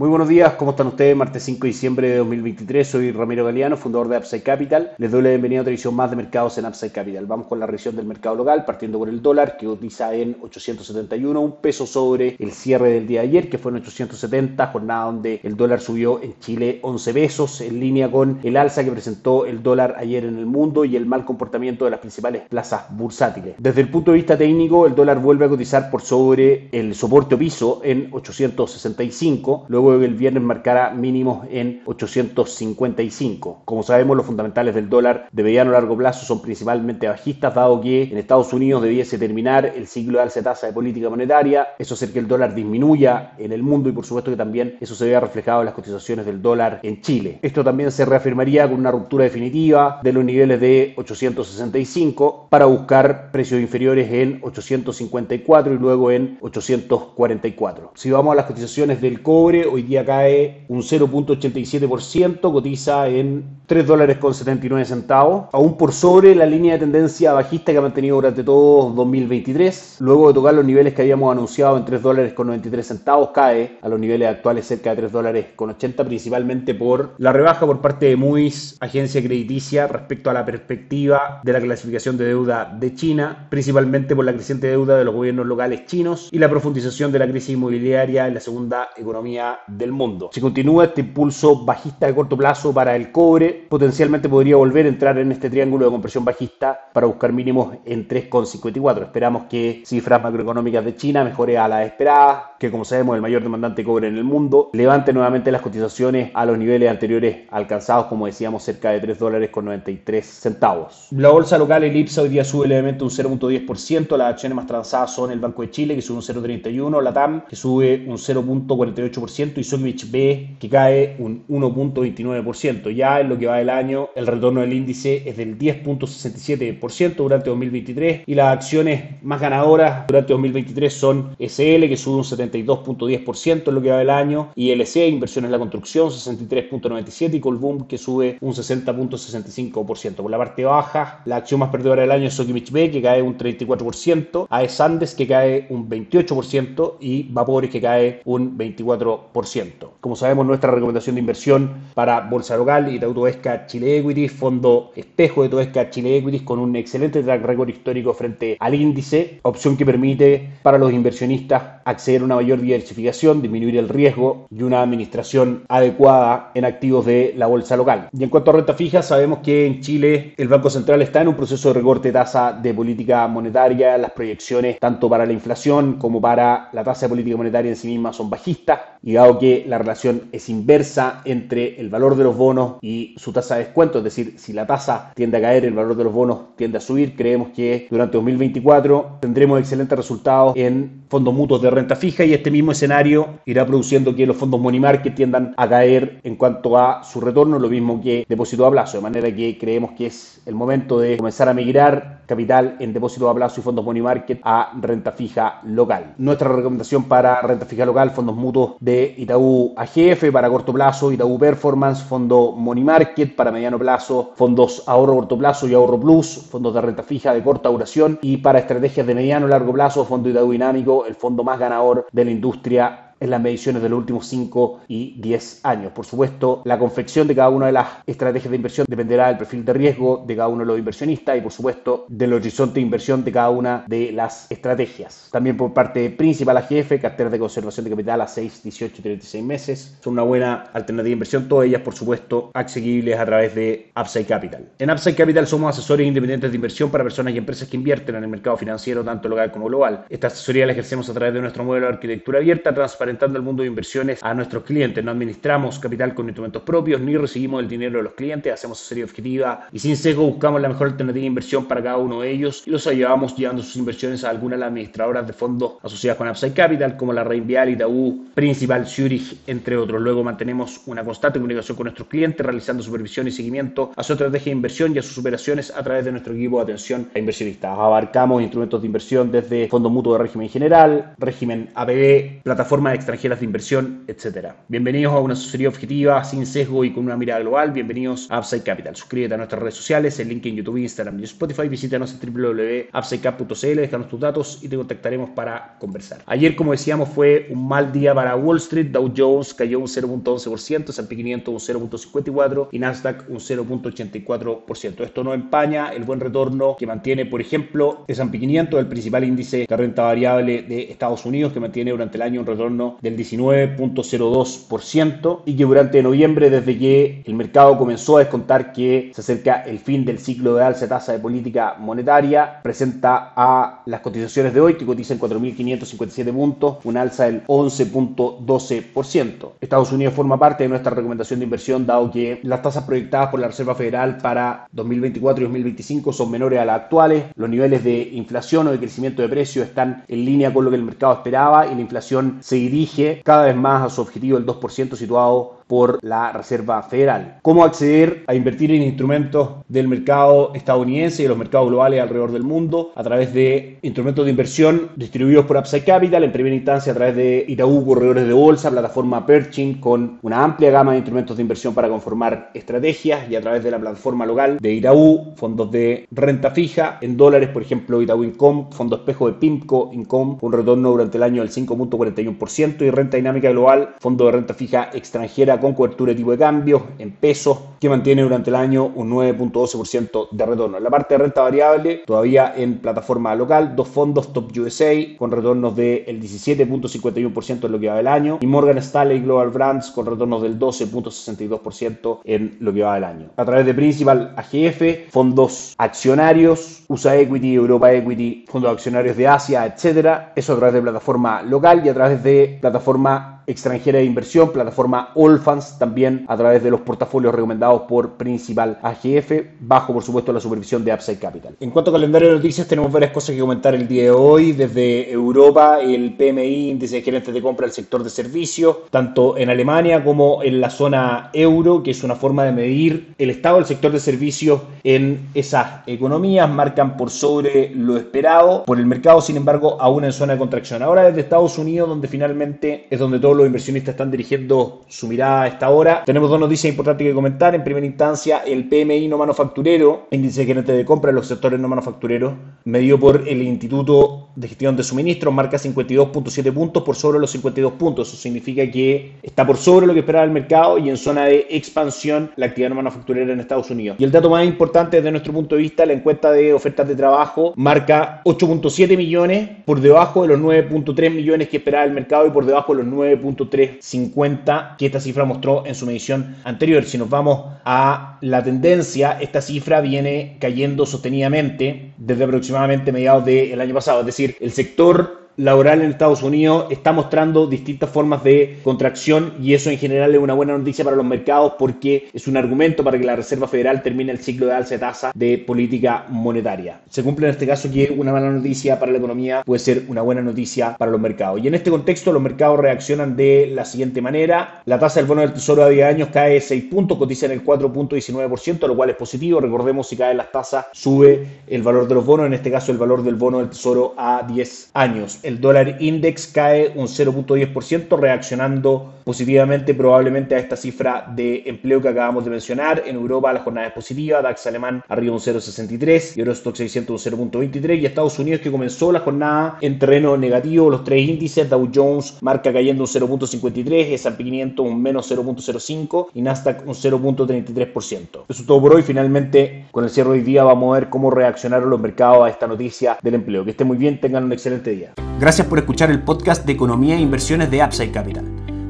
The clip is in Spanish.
Muy buenos días, ¿cómo están ustedes? Martes 5 de diciembre de 2023, soy Ramiro Galeano, fundador de Upside Capital. Les doy la bienvenida a otra edición más de mercados en Upside Capital. Vamos con la revisión del mercado local, partiendo por el dólar, que cotiza en 871, un peso sobre el cierre del día de ayer, que fue en 870, jornada donde el dólar subió en Chile 11 pesos, en línea con el alza que presentó el dólar ayer en el mundo y el mal comportamiento de las principales plazas bursátiles. Desde el punto de vista técnico, el dólar vuelve a cotizar por sobre el soporte o piso en 865, luego el viernes marcará mínimos en 855. Como sabemos, los fundamentales del dólar de mediano a largo plazo son principalmente bajistas, dado que en Estados Unidos debiese terminar el ciclo de alza tasa de política monetaria, eso hace que el dólar disminuya en el mundo y por supuesto que también eso se vea reflejado en las cotizaciones del dólar en Chile. Esto también se reafirmaría con una ruptura definitiva de los niveles de 865 para buscar precios inferiores en 854 y luego en 844. Si vamos a las cotizaciones del cobre, hoy día cae un 0.87%, cotiza en 3 dólares con 79 centavos, aún por sobre la línea de tendencia bajista que ha mantenido durante todo 2023. Luego de tocar los niveles que habíamos anunciado en 3 dólares con 93 centavos, cae a los niveles actuales cerca de 3 dólares con 80, principalmente por la rebaja por parte de Moody's, agencia crediticia, respecto a la perspectiva de la clasificación de deuda de China, principalmente por la creciente deuda de los gobiernos locales chinos y la profundización de la crisis inmobiliaria en la segunda economía del mundo. Si continúa este impulso bajista de corto plazo para el cobre, potencialmente podría volver a entrar en este triángulo de compresión bajista para buscar mínimos en 3,54. Esperamos que cifras macroeconómicas de China mejore a la esperada, que como sabemos el mayor demandante de cobre en el mundo, levante nuevamente las cotizaciones a los niveles anteriores alcanzados, como decíamos, cerca de 3 dólares con 93 centavos. La bolsa local, el IPSA, hoy día sube levemente un 0.10%, las acciones más transadas son el Banco de Chile, que sube un 0.31%, la TAM, que sube un 0.48% y Sokimich B, que cae un 1.29%. Ya en lo que va del año, el retorno del índice es del 10.67% durante 2023 y las acciones más ganadoras durante 2023 son SL, que sube un 72.10% en lo que va del año, y LC, Inversiones en la Construcción, 63.97%, y Colboom, que sube un 60.65%. Por la parte baja, la acción más perdedora del año es Sokimich B, que cae un 34%, AES Andes, que cae un 28%, y Vapores, que cae un 24%. Como sabemos, nuestra recomendación de inversión para Bolsa Local y Tautoesca Chile Equities, fondo espejo de Tautoesca Chile Equities con un excelente track record histórico frente al índice, opción que permite para los inversionistas acceder a una mayor diversificación, disminuir el riesgo y una administración adecuada en activos de la bolsa local. Y en cuanto a renta fija, sabemos que en Chile el Banco Central está en un proceso de recorte de tasa de política monetaria, las proyecciones tanto para la inflación como para la tasa de política monetaria en sí misma son bajistas y dado que la relación es inversa entre el valor de los bonos y su tasa de descuento, es decir, si la tasa tiende a caer, el valor de los bonos tiende a subir, creemos que durante 2024 tendremos excelentes resultados en fondos mutuos de renta fija este mismo escenario irá produciendo que los fondos money market tiendan a caer en cuanto a su retorno, lo mismo que depósito a plazo, de manera que creemos que es el momento de comenzar a migrar capital en depósito a plazo y fondos money market a renta fija local. Nuestra recomendación para renta fija local, fondos mutuos de Itaú AGF para corto plazo, Itaú Performance, fondo money market para mediano plazo, fondos ahorro corto plazo y ahorro plus, fondos de renta fija de corta duración y para estrategias de mediano largo plazo, fondo Itaú dinámico, el fondo más ganador de la industria en las mediciones de los últimos 5 y 10 años. Por supuesto, la confección de cada una de las estrategias de inversión dependerá del perfil de riesgo de cada uno de los inversionistas y, por supuesto, del horizonte de inversión de cada una de las estrategias. También por parte principal AGF, carteras de conservación de capital a 6, 18 y 36 meses. Son una buena alternativa de inversión, todas ellas, por supuesto, accesibles a través de Upside Capital. En Upside Capital somos asesores independientes de inversión para personas y empresas que invierten en el mercado financiero, tanto local como global. Esta asesoría la ejercemos a través de nuestro modelo de arquitectura abierta, transparente el mundo de inversiones a nuestros clientes. No administramos capital con instrumentos propios ni recibimos el dinero de los clientes, hacemos asesoría objetiva y sin sesgo buscamos la mejor alternativa de inversión para cada uno de ellos y los ayudamos llevando sus inversiones a algunas de las administradoras de fondos asociadas con Upside Capital, como la Reinvial, Itaú, Principal, Zurich, entre otros. Luego mantenemos una constante comunicación con nuestros clientes, realizando supervisión y seguimiento a su estrategia de inversión y a sus operaciones a través de nuestro equipo de atención a inversionistas. Abarcamos instrumentos de inversión desde fondos mutuos de régimen general, régimen APB, plataforma de extranjeras de inversión, etc. Bienvenidos a una asesoría objetiva, sin sesgo y con una mirada global. Bienvenidos a Upside Capital. Suscríbete a nuestras redes sociales, el link en YouTube, Instagram y Spotify. Visítanos en www.upsidecap.cl, déjanos tus datos y te contactaremos para conversar. Ayer, como decíamos, fue un mal día para Wall Street. Dow Jones cayó un 0.11%, S&P 500 un 0.54% y Nasdaq un 0.84%. Esto no empaña el buen retorno que mantiene, por ejemplo, S&P 500, el principal índice de renta variable de Estados Unidos, que mantiene durante el año un retorno del 19.02% y que durante noviembre, desde que el mercado comenzó a descontar que se acerca el fin del ciclo de alza de tasa de política monetaria, presenta a las cotizaciones de hoy que cotizan 4.557 puntos, un alza del 11.12%. Estados Unidos forma parte de nuestra recomendación de inversión, dado que las tasas proyectadas por la Reserva Federal para 2024 y 2025 son menores a las actuales, los niveles de inflación o de crecimiento de precios están en línea con lo que el mercado esperaba y la inflación se dirige cada vez más a su objetivo del 2% situado por la Reserva Federal. ¿Cómo acceder a invertir en instrumentos del mercado estadounidense y los mercados globales alrededor del mundo? A través de instrumentos de inversión distribuidos por Upside Capital, en primera instancia a través de Itaú Corredores de Bolsa, plataforma Perching, con una amplia gama de instrumentos de inversión para conformar estrategias y a través de la plataforma local de Itaú, fondos de renta fija en dólares, por ejemplo, Itaú Income, fondo espejo de PIMCO Income, un retorno durante el año del 5.41% y renta dinámica global, fondo de renta fija extranjera con cobertura de tipo de cambio en pesos, que mantiene durante el año un 9.12% de retorno. En la parte de renta variable, todavía en plataforma local, dos fondos Top USA con retornos del 17.51% en lo que va del año y Morgan Stanley Global Brands con retornos del 12.62% en lo que va del año. A través de Principal AGF, fondos accionarios, USA Equity, Europa Equity, fondos accionarios de Asia, etcétera. Eso a través de plataforma local y a través de plataforma extranjera de inversión, plataforma Allfans, también a través de los portafolios recomendados por Principal AGF, bajo por supuesto la supervisión de Upside Capital. En cuanto a calendario de noticias, tenemos varias cosas que comentar el día de hoy. Desde Europa, el PMI, índice de gerentes de compra del sector de servicios, tanto en Alemania como en la zona euro, que es una forma de medir el estado del sector de servicios en esas economías, marcan por sobre lo esperado por el mercado, sin embargo, aún en zona de contracción. Ahora desde Estados Unidos, donde finalmente es donde todos los inversionistas están dirigiendo su mirada a esta hora. Tenemos dos noticias importantes que comentar. En primera instancia, el PMI no manufacturero, índice gerente de compra en los sectores no manufactureros, medido por el Instituto de Gestión de Suministros, marca 52.7 puntos por sobre los 52 puntos. Eso significa que está por sobre lo que esperaba el mercado y en zona de expansión la actividad no manufacturera en Estados Unidos. Y el dato más importante desde nuestro punto de vista, la encuesta de ofertas de trabajo marca 8.7 millones por debajo de los 9.3 millones que esperaba el mercado y por debajo de los 9. 350 que esta cifra mostró en su medición anterior. Si nos vamos a la tendencia, esta cifra viene cayendo sostenidamente desde aproximadamente mediados del año pasado. Es decir, el sector laboral en Estados Unidos está mostrando distintas formas de contracción y eso en general es una buena noticia para los mercados porque es un argumento para que la Reserva Federal termine el ciclo de alza de tasa de política monetaria. Se cumple en este caso que una mala noticia para la economía puede ser una buena noticia para los mercados. Y en este contexto los mercados reaccionan de la siguiente manera. La tasa del bono del tesoro a 10 años cae 6 puntos, cotiza en el 4.19%, lo cual es positivo. Recordemos si caen las tasas sube el valor de los bonos, en este caso el valor del bono del tesoro a 10 años el dólar index cae un 0.10%, reaccionando positivamente probablemente a esta cifra de empleo que acabamos de mencionar. En Europa la jornada es positiva, DAX alemán arriba un 0.63, Eurostock 600 un 0.23 y Estados Unidos que comenzó la jornada en terreno negativo, los tres índices, Dow Jones marca cayendo un 0.53, S&P 500 un menos 0.05 y Nasdaq un 0.33%. Eso es todo por hoy, finalmente con el cierre de hoy día vamos a ver cómo reaccionaron los mercados a esta noticia del empleo. Que estén muy bien, tengan un excelente día. Gracias por escuchar el podcast de Economía e Inversiones de Upside Capital.